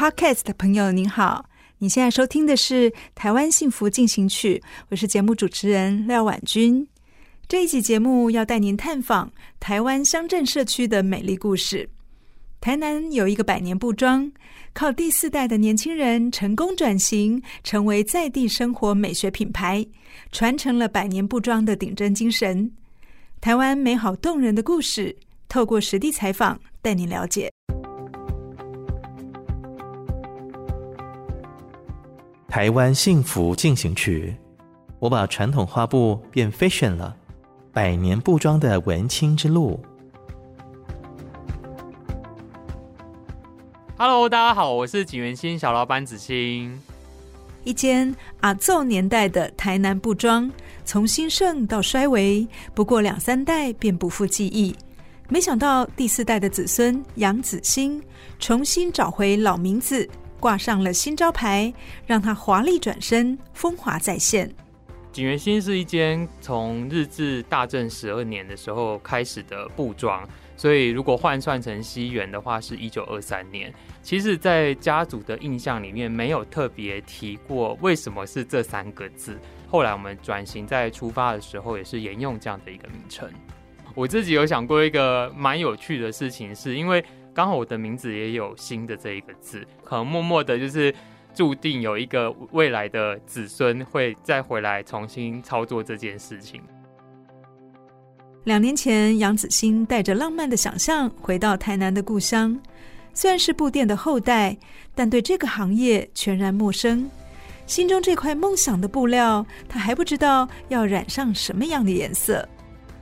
Podcast 的朋友您好，你现在收听的是《台湾幸福进行曲》，我是节目主持人廖婉君。这一集节目要带您探访台湾乡镇社区的美丽故事。台南有一个百年布庄，靠第四代的年轻人成功转型，成为在地生活美学品牌，传承了百年布庄的顶真精神。台湾美好动人的故事，透过实地采访带您了解。台湾幸福进行曲，我把传统花布变 fashion 了，百年布庄的文青之路。Hello，大家好，我是景元新小老板子兴。一间阿奏年代的台南布庄，从兴盛到衰微，不过两三代便不复记忆。没想到第四代的子孙杨子兴，重新找回老名字。挂上了新招牌，让它华丽转身，风华再现。景元新是一间从日治大正十二年的时候开始的布庄，所以如果换算成西元的话，是一九二三年。其实，在家族的印象里面，没有特别提过为什么是这三个字。后来我们转型在出发的时候，也是沿用这样的一个名称。我自己有想过一个蛮有趣的事情，是因为。刚好我的名字也有“新”的这一个字，可能默默的，就是注定有一个未来的子孙会再回来重新操作这件事情。两年前，杨子欣带着浪漫的想象回到台南的故乡，虽然是布店的后代，但对这个行业全然陌生。心中这块梦想的布料，他还不知道要染上什么样的颜色。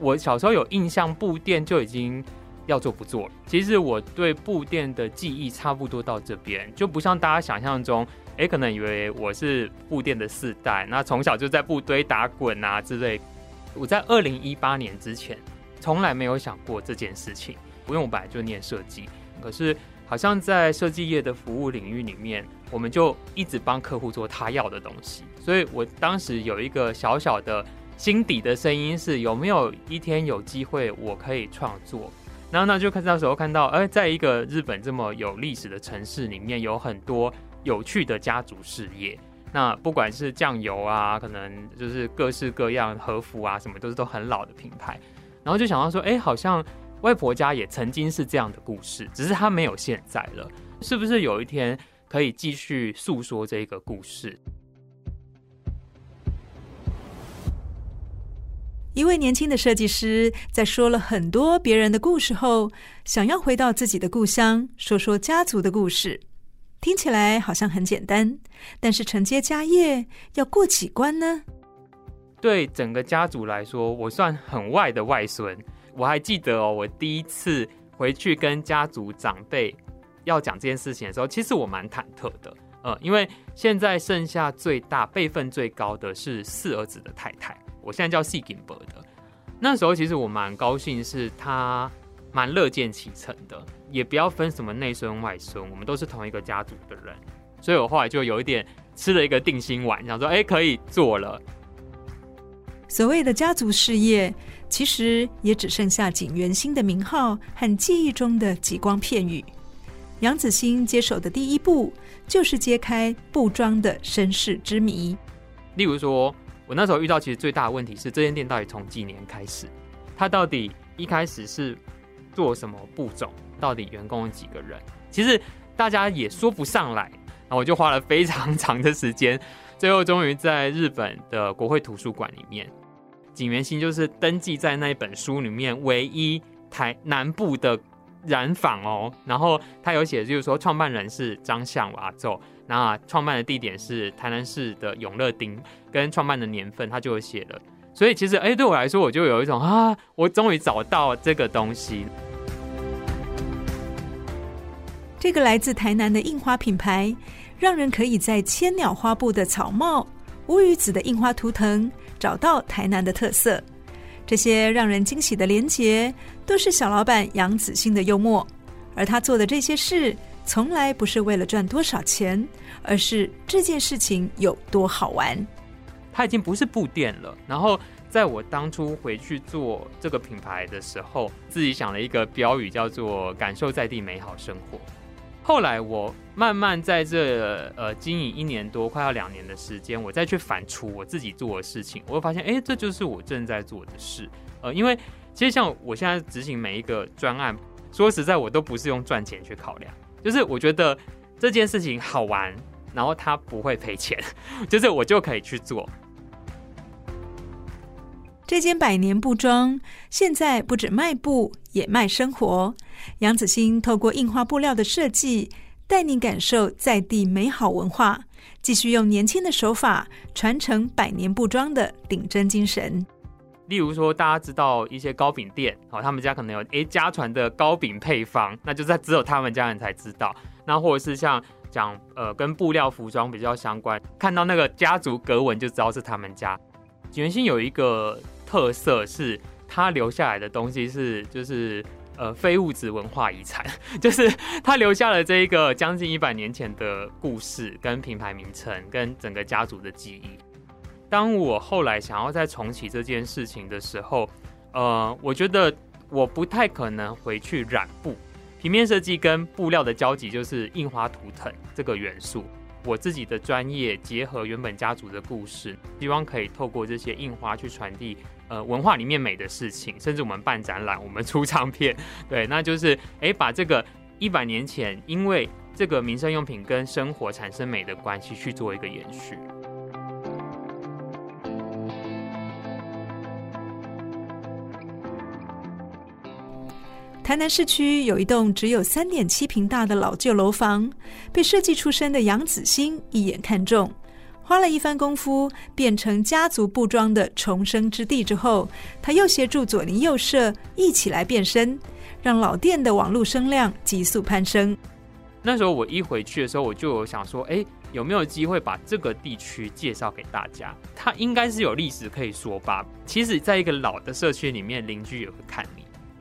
我小时候有印象，布店就已经。要做不做了，其实我对布店的记忆差不多到这边，就不像大家想象中，哎，可能以为我是布店的四代，那从小就在布堆打滚啊之类。我在二零一八年之前，从来没有想过这件事情，因为我本来就念设计，可是好像在设计业的服务领域里面，我们就一直帮客户做他要的东西，所以我当时有一个小小的心底的声音是，有没有一天有机会我可以创作。然后那就看到时候看到，哎，在一个日本这么有历史的城市里面，有很多有趣的家族事业。那不管是酱油啊，可能就是各式各样和服啊，什么都是都很老的品牌。然后就想到说，哎，好像外婆家也曾经是这样的故事，只是它没有现在了。是不是有一天可以继续诉说这个故事？一位年轻的设计师在说了很多别人的故事后，想要回到自己的故乡，说说家族的故事。听起来好像很简单，但是承接家业要过几关呢？对整个家族来说，我算很外的外孙。我还记得哦，我第一次回去跟家族长辈要讲这件事情的时候，其实我蛮忐忑的。呃，因为现在剩下最大辈分最高的是四儿子的太太。我现在叫细金伯的，那时候其实我蛮高兴，是他蛮乐见其成的，也不要分什么内孙外孙，我们都是同一个家族的人，所以我后来就有一点吃了一个定心丸，想说，哎，可以做了。所谓的家族事业，其实也只剩下景元星的名号和记忆中的几光片语。杨子欣接手的第一步，就是揭开布庄的身世之谜，例如说。我那时候遇到其实最大的问题是，这间店到底从几年开始？他到底一开始是做什么步骤？到底员工有几个人？其实大家也说不上来。然后我就花了非常长的时间最后终于在日本的国会图书馆里面，锦源兴就是登记在那本书里面唯一台南部的染坊哦。然后他有写，就是说创办人是张相阿奏，那创办的地点是台南市的永乐町，跟创办的年份他就有写了。所以其实哎，对我来说，我就有一种啊，我终于找到这个东西。这个来自台南的印花品牌，让人可以在千鸟花布的草帽、乌鱼子的印花图腾找到台南的特色。这些让人惊喜的连结，都是小老板杨子兴的幽默。而他做的这些事，从来不是为了赚多少钱，而是这件事情有多好玩。他已经不是布店了。然后，在我当初回去做这个品牌的时候，自己想了一个标语，叫做“感受在地美好生活”。后来我慢慢在这呃经营一年多，快要两年的时间，我再去反刍我自己做的事情，我会发现，哎，这就是我正在做的事。呃，因为其实像我现在执行每一个专案，说实在，我都不是用赚钱去考量，就是我觉得这件事情好玩，然后它不会赔钱，就是我就可以去做。这间百年布庄现在不止卖布，也卖生活。杨子欣透过印花布料的设计，带你感受在地美好文化，继续用年轻的手法传承百年布庄的顶真精神。例如说，大家知道一些糕饼店，哦，他们家可能有诶家传的糕饼配方，那就在只有他们家人才知道。那或者是像讲呃跟布料服装比较相关，看到那个家族格纹就知道是他们家。原先有一个。特色是他留下来的东西是就是呃非物质文化遗产，就是他留下了这一个将近一百年前的故事跟品牌名称跟整个家族的记忆。当我后来想要再重启这件事情的时候，呃，我觉得我不太可能回去染布，平面设计跟布料的交集就是印花图腾这个元素。我自己的专业结合原本家族的故事，希望可以透过这些印花去传递呃文化里面美的事情，甚至我们办展览，我们出唱片，对，那就是 诶把这个一百年前因为这个民生用品跟生活产生美的关系去做一个延续。台南市区有一栋只有三点七坪大的老旧楼房，被设计出身的杨子兴一眼看中，花了一番功夫变成家族布庄的重生之地之后，他又协助左邻右舍一起来变身，让老店的网络声量急速攀升。那时候我一回去的时候，我就有想说，哎，有没有机会把这个地区介绍给大家？它应该是有历史可以说吧。其实，在一个老的社区里面，邻居也会看。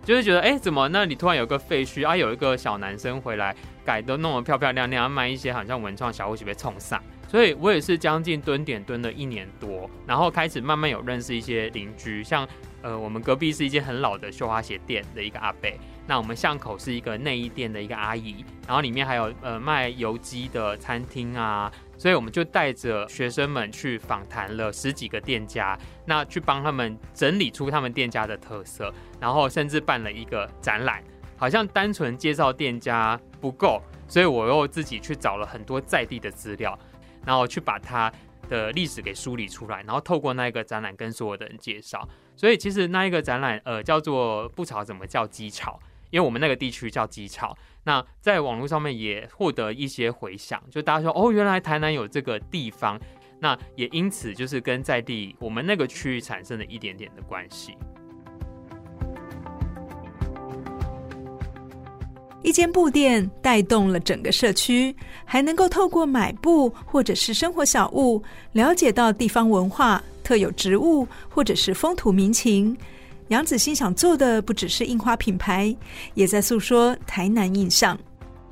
就是觉得，哎，怎么那里突然有个废墟啊？有一个小男生回来改的，弄得漂漂亮亮，卖一些好像文创小物，被冲散。所以我也是将近蹲点蹲了一年多，然后开始慢慢有认识一些邻居，像呃，我们隔壁是一间很老的绣花鞋店的一个阿伯，那我们巷口是一个内衣店的一个阿姨，然后里面还有呃卖油鸡的餐厅啊。所以我们就带着学生们去访谈了十几个店家，那去帮他们整理出他们店家的特色，然后甚至办了一个展览。好像单纯介绍店家不够，所以我又自己去找了很多在地的资料，然后去把它的历史给梳理出来，然后透过那一个展览跟所有的人介绍。所以其实那一个展览，呃，叫做不潮怎么叫鸡草？因为我们那个地区叫鸡草，那在网络上面也获得一些回响，就大家说哦，原来台南有这个地方，那也因此就是跟在地我们那个区域产生了一点点的关系。一间布店带动了整个社区，还能够透过买布或者是生活小物，了解到地方文化、特有植物或者是风土民情。杨子欣想做的不只是印花品牌，也在诉说台南印象。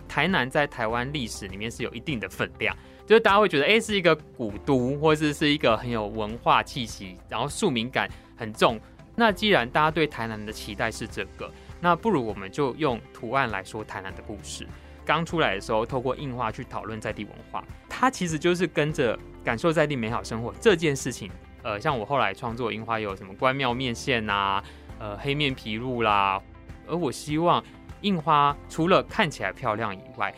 台南在台湾历史里面是有一定的分量，就是大家会觉得，哎，是一个古都，或者是是一个很有文化气息，然后庶民感很重。那既然大家对台南的期待是这个，那不如我们就用图案来说台南的故事。刚出来的时候，透过印花去讨论在地文化，它其实就是跟着感受在地美好生活这件事情。呃，像我后来创作印花有什么关庙面线呐、啊，呃，黑面琵鹭啦，而我希望印花除了看起来漂亮以外，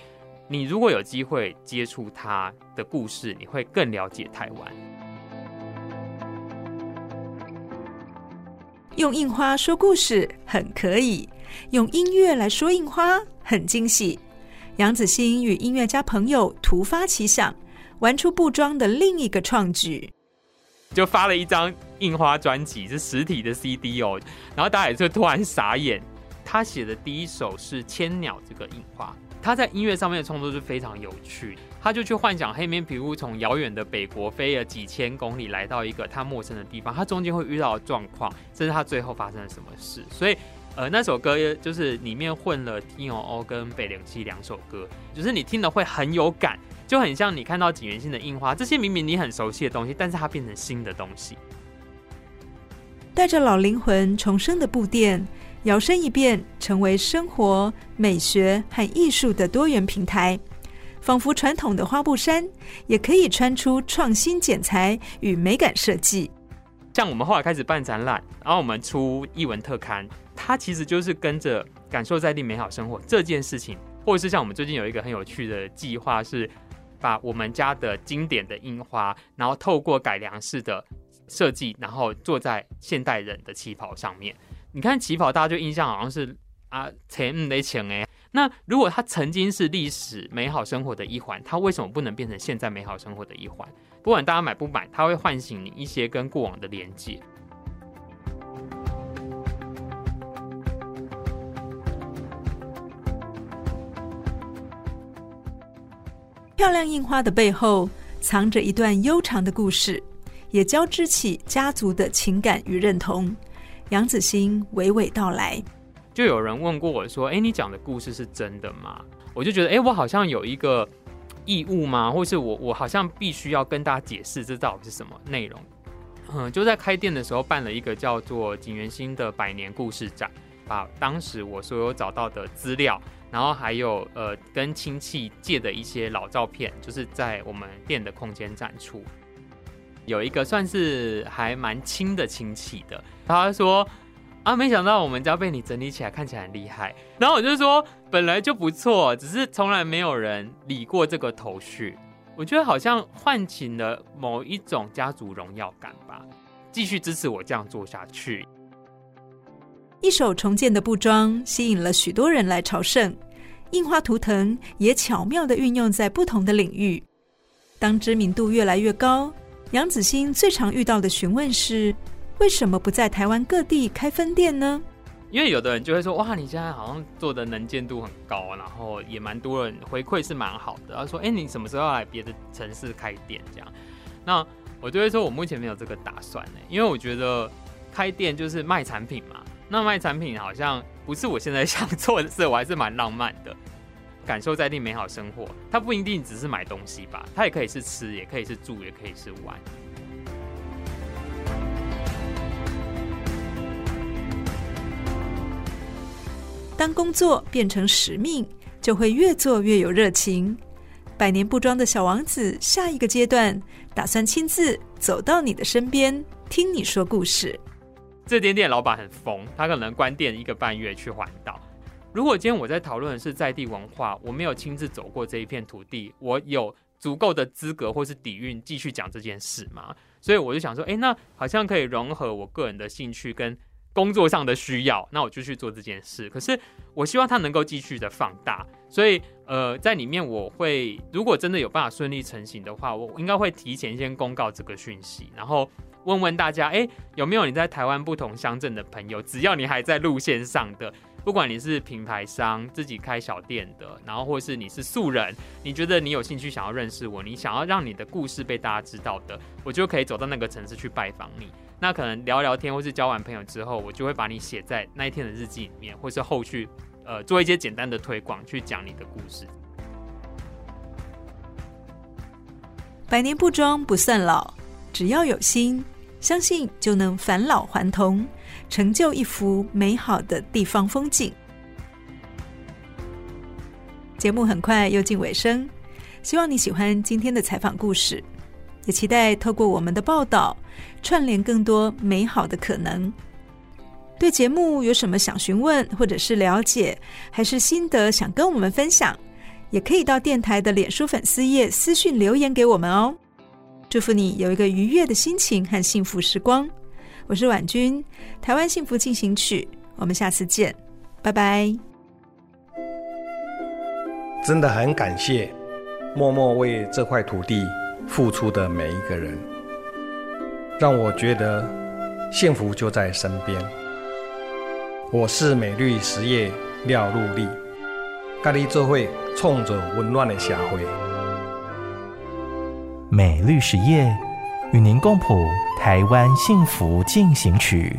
你如果有机会接触它的故事，你会更了解台湾。用印花说故事很可以，用音乐来说印花很惊喜。杨子欣与音乐家朋友突发奇想，玩出布庄的另一个创举，就发了一张印花专辑，是实体的 CD 哦。然后大家也就突然傻眼，他写的第一首是《千鸟》这个印花。他在音乐上面的创作是非常有趣，他就去幻想黑面琵鹭从遥远的北国飞了几千公里来到一个他陌生的地方，他中间会遇到的状况，甚至他最后发生了什么事。所以，呃，那首歌就是里面混了 T O O 跟北冷七两首歌，就是你听了会很有感，就很像你看到景元兴的印花，这些明明你很熟悉的东西，但是它变成新的东西，带着老灵魂重生的布店。摇身一变，成为生活、美学和艺术的多元平台，仿佛传统的花布衫也可以穿出创新剪裁与美感设计。像我们后来开始办展览，然后我们出艺文特刊，它其实就是跟着感受在地美好生活这件事情，或者是像我们最近有一个很有趣的计划，是把我们家的经典的樱花，然后透过改良式的设计，然后做在现代人的旗袍上面。你看旗袍，大家就印象好像是啊，钱没钱哎。那如果它曾经是历史美好生活的一环，它为什么不能变成现在美好生活的一环？不管大家买不买，它会唤醒你一些跟过往的连接。漂亮印花的背后，藏着一段悠长的故事，也交织起家族的情感与认同。杨子欣娓娓道来，就有人问过我说：“哎，你讲的故事是真的吗？”我就觉得，哎，我好像有一个义务吗？或是我我好像必须要跟大家解释这到底是什么内容？嗯，就在开店的时候办了一个叫做景元兴的百年故事展，把当时我所有找到的资料，然后还有呃跟亲戚借的一些老照片，就是在我们店的空间展出。有一个算是还蛮亲的亲戚的，他说啊，没想到我们家被你整理起来，看起来很厉害。然后我就说，本来就不错，只是从来没有人理过这个头绪。我觉得好像唤起了某一种家族荣耀感吧。继续支持我这样做下去。一手重建的布庄吸引了许多人来朝圣，印花图腾也巧妙地运用在不同的领域。当知名度越来越高。杨子欣最常遇到的询问是：为什么不在台湾各地开分店呢？因为有的人就会说：“哇，你现在好像做的能见度很高，然后也蛮多人回馈是蛮好的。”然后说：“哎，你什么时候来别的城市开店？”这样，那我就会说：“我目前没有这个打算呢，因为我觉得开店就是卖产品嘛。那卖产品好像不是我现在想做的事，我还是蛮浪漫的。”感受在地美好生活，它不一定只是买东西吧，它也可以是吃，也可以是住，也可以是玩。当工作变成使命，就会越做越有热情。百年布庄的小王子，下一个阶段打算亲自走到你的身边，听你说故事。这间店老板很疯，他可能关店一个半月去环岛。如果今天我在讨论的是在地文化，我没有亲自走过这一片土地，我有足够的资格或是底蕴继续讲这件事吗？所以我就想说，诶，那好像可以融合我个人的兴趣跟工作上的需要，那我就去做这件事。可是我希望它能够继续的放大，所以呃，在里面我会如果真的有办法顺利成型的话，我应该会提前先公告这个讯息，然后问问大家，诶，有没有你在台湾不同乡镇的朋友？只要你还在路线上的。不管你是品牌商自己开小店的，然后或是你是素人，你觉得你有兴趣想要认识我，你想要让你的故事被大家知道的，我就可以走到那个城市去拜访你。那可能聊聊天，或是交完朋友之后，我就会把你写在那一天的日记里面，或是后续呃做一些简单的推广，去讲你的故事。百年不装不算老，只要有心，相信就能返老还童。成就一幅美好的地方风景。节目很快又近尾声，希望你喜欢今天的采访故事，也期待透过我们的报道，串联更多美好的可能。对节目有什么想询问，或者是了解，还是心得想跟我们分享，也可以到电台的脸书粉丝页私讯留言给我们哦。祝福你有一个愉悦的心情和幸福时光。我是婉君，台湾幸福进行曲，我们下次见，拜拜。真的很感谢默默为这块土地付出的每一个人，让我觉得幸福就在身边。我是美绿实业廖禄立，咖喱做会冲着温暖的社会。美绿实业与您共谱台湾幸福进行曲。